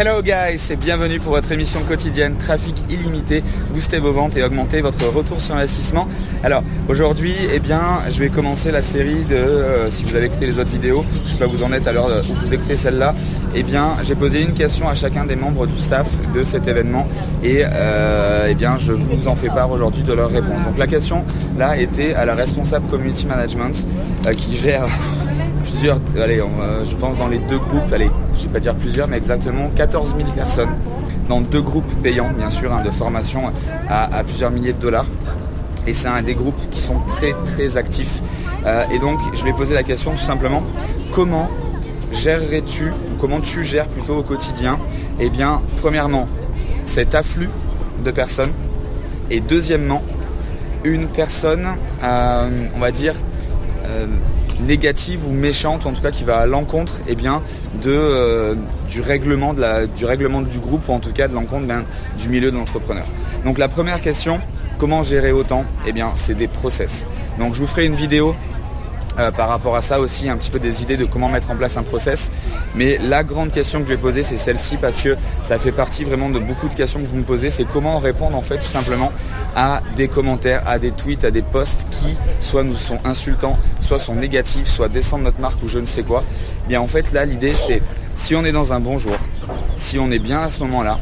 Hello guys et bienvenue pour votre émission quotidienne Trafic illimité, booster vos ventes et augmenter votre retour sur investissement. Alors aujourd'hui, eh bien, je vais commencer la série de, euh, si vous avez écouté les autres vidéos, je sais pas vous en êtes à l'heure où vous écoutez celle-là, eh bien, j'ai posé une question à chacun des membres du staff de cet événement et euh, eh bien, je vous en fais part aujourd'hui de leur réponse. Donc la question là était à la responsable community management euh, qui gère plusieurs, allez, je pense dans les deux groupes, allez, je vais pas dire plusieurs, mais exactement 14 000 personnes dans deux groupes payants, bien sûr, hein, de formation à, plusieurs milliers de dollars. Et c'est un des groupes qui sont très très actifs. Euh, et donc, je vais poser la question tout simplement, comment gérerais-tu, comment tu gères plutôt au quotidien? Eh bien, premièrement, cet afflux de personnes. Et deuxièmement, une personne, euh, on va dire, euh, négative ou méchante, en tout cas qui va à l'encontre eh bien, euh, du règlement du groupe, ou en tout cas de l'encontre ben, du milieu de l'entrepreneur. Donc la première question, comment gérer autant? Eh bien, c'est des process. Donc je vous ferai une vidéo euh, par rapport à ça aussi, un petit peu des idées de comment mettre en place un process. Mais la grande question que je vais poser, c'est celle-ci parce que ça fait partie vraiment de beaucoup de questions que vous me posez. C'est comment répondre en fait tout simplement à des commentaires, à des tweets, à des posts qui soit nous sont insultants, soit sont négatifs, soit descendent notre marque ou je ne sais quoi. Eh bien en fait là, l'idée c'est si on est dans un bon jour, si on est bien à ce moment-là,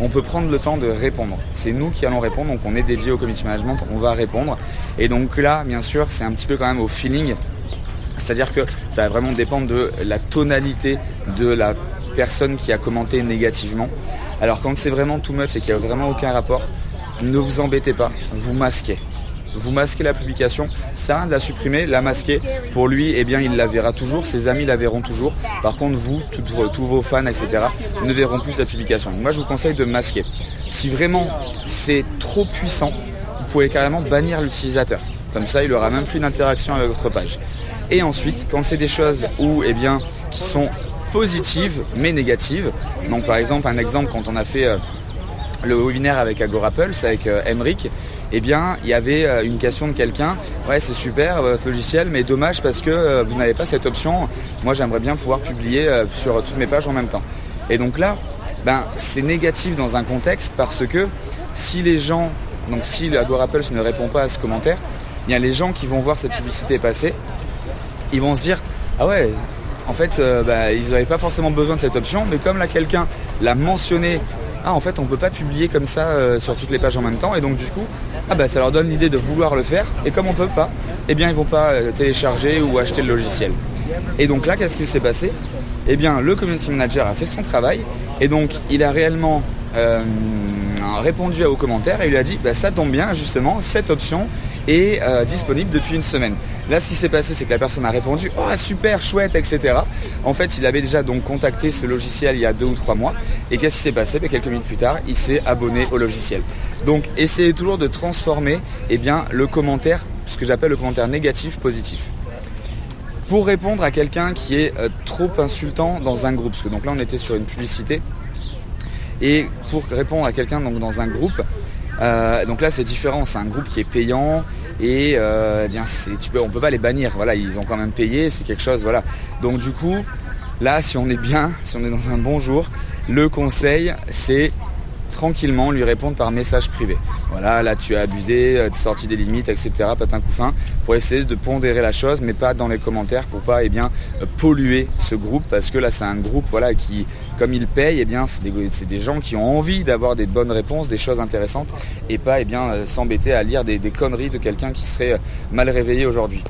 on peut prendre le temps de répondre. C'est nous qui allons répondre, donc on est dédié au community management, on va répondre. Et donc là, bien sûr, c'est un petit peu quand même au feeling c'est-à-dire que ça va vraiment dépendre de la tonalité de la personne qui a commenté négativement. Alors quand c'est vraiment too much et qu'il n'y a vraiment aucun rapport, ne vous embêtez pas, vous masquez. Vous masquez la publication, ça, la supprimer, la masquer, pour lui, eh bien, il la verra toujours, ses amis la verront toujours. Par contre, vous, tous vos fans, etc., ne verront plus la publication. moi, je vous conseille de masquer. Si vraiment c'est trop puissant, vous pouvez carrément bannir l'utilisateur. Comme ça, il n'aura même plus d'interaction avec votre page. Et ensuite, quand c'est des choses où, eh bien, qui sont positives mais négatives, donc par exemple un exemple quand on a fait euh, le webinaire avec Agorapulse, avec euh, Emric, eh bien, il y avait euh, une question de quelqu'un, ouais c'est super votre logiciel, mais dommage parce que vous n'avez pas cette option. Moi j'aimerais bien pouvoir publier sur toutes mes pages en même temps. Et donc là, ben, c'est négatif dans un contexte parce que si les gens, donc si Agorapulse ne répond pas à ce commentaire, il y a les gens qui vont voir cette publicité passer ils vont se dire ah ouais en fait euh, bah, ils n'avaient pas forcément besoin de cette option mais comme là quelqu'un l'a mentionné ah en fait on peut pas publier comme ça euh, sur toutes les pages en même temps et donc du coup ah bah ça leur donne l'idée de vouloir le faire et comme on peut pas eh bien ils vont pas euh, télécharger ou acheter le logiciel. Et donc là qu'est-ce qui s'est passé? Eh bien le community manager a fait son travail et donc il a réellement répondu à vos commentaires et il a dit bah, ça tombe bien justement cette option est disponible depuis une semaine Là, ce qui s'est passé, c'est que la personne a répondu Oh, super, chouette, etc. En fait, il avait déjà donc contacté ce logiciel il y a deux ou trois mois. Et qu'est-ce qui s'est passé? Ben, Quelques minutes plus tard, il s'est abonné au logiciel. Donc, essayez toujours de transformer eh bien, le commentaire, ce que j'appelle le commentaire négatif, positif pour répondre à quelqu'un qui est euh, trop insultant dans un groupe. Parce que donc là on était sur une publicité. Et pour répondre à quelqu'un dans un groupe, euh, donc là c'est différent, c'est un groupe qui est payant, et euh, eh bien tu on peut pas les bannir. Voilà, ils ont quand même payé, c'est quelque chose. Voilà. Donc du coup, là, si on est bien, si on est dans un bon jour, le conseil, c'est tranquillement lui répondre par message privé. Voilà, là tu as abusé, euh, sorti des limites, etc. Patin coup fin, pour essayer de pondérer la chose, mais pas dans les commentaires pour pas eh bien, polluer ce groupe, parce que là c'est un groupe voilà, qui, comme il paye, eh bien, c'est des, gens qui ont envie d'avoir des bonnes réponses, des choses intéressantes, et pas eh bien, euh, s'embêter à lire des, conneries de quelqu'un qui serait mal réveillé aujourd'hui.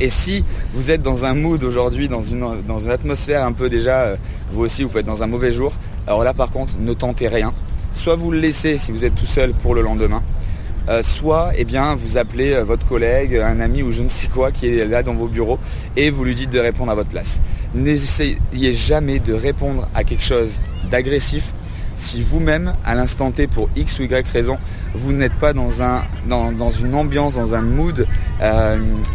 Et si vous êtes dans un mood aujourd'hui, dans une, atmosphère un peu déjà, vous aussi vous pouvez être dans un mauvais jour, alors là par contre ne tentez rien soit vous le laissez si vous êtes tout seul pour le lendemain, euh, soit eh bien, vous appelez euh, votre collègue, un ami ou je ne sais quoi qui est là dans vos bureaux et vous lui dites de répondre à votre place. N'essayez jamais de répondre à quelque chose d'agressif. Si vous-même, à l'instant T, pour X ou Y raison, vous n'êtes pas dans, un, dans, une ambiance, dans un mood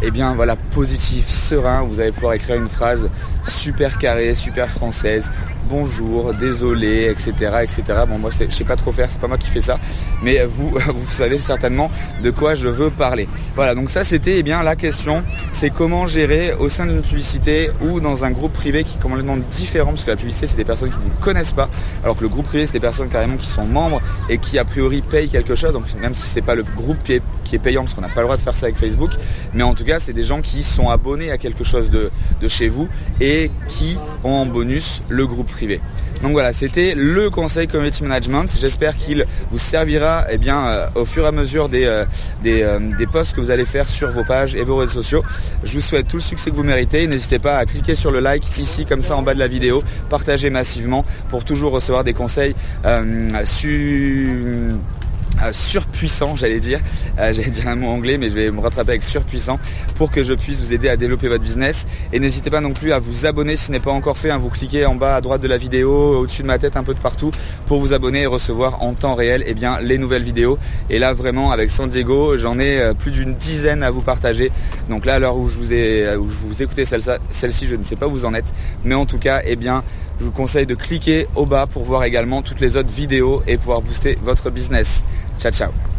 eh bien voilà, positif, serein. Vous allez pouvoir écrire une phrase super carrée, super française, bonjour, désolé, etc. etc. Bon moi je sais pas trop faire, c'est pas moi qui fais ça, mais vous, vous savez certainement de quoi je veux parler. Voilà, donc ça c'était eh bien la question, c'est comment gérer au sein d'une publicité ou dans un groupe privé qui est complètement différent, parce que la publicité c'est des personnes qui ne vous connaissent pas, alors que le groupe privé c'est des personnes carrément qui sont membres et qui a priori payent quelque chose, donc même si c'est pas le groupe qui est, payant, parce qu'on n'a pas le droit de faire ça avec Facebook, mais en tout cas c'est des gens qui sont abonnés à quelque chose de, chez vous et qui ont en bonus le groupe privé. Donc voilà, c'était le conseil community management. J'espère qu'il vous servira eh bien, euh, au fur et à mesure des, euh, euh, des, posts que vous allez faire sur vos pages et vos réseaux sociaux. Je vous souhaite tout le succès que vous méritez. N'hésitez pas à cliquer sur le like ici comme ça en bas de la vidéo, partager massivement pour toujours recevoir des conseils sur euh, surpuissant, j'allais dire. Euh, j'allais dire un mot anglais, mais je vais me rattraper avec surpuissant pour que je puisse vous aider à développer votre business. Et n'hésitez pas non plus à vous abonner si ce n'est pas encore fait. Hein. vous cliquez en bas à droite de la vidéo, au-dessus de ma tête, un peu de partout, pour vous abonner et recevoir en temps réel eh bien, les nouvelles vidéos. Et là, vraiment, avec San Diego, j'en ai euh, plus d'une dizaine à vous partager. Donc là, à l'heure où je vous ai, où je vous écoutez celle-ci, je ne sais pas où vous en êtes. Mais en tout cas, eh bien, je vous conseille de cliquer au bas pour voir également toutes les autres vidéos et pouvoir booster votre business. Ciao, ciao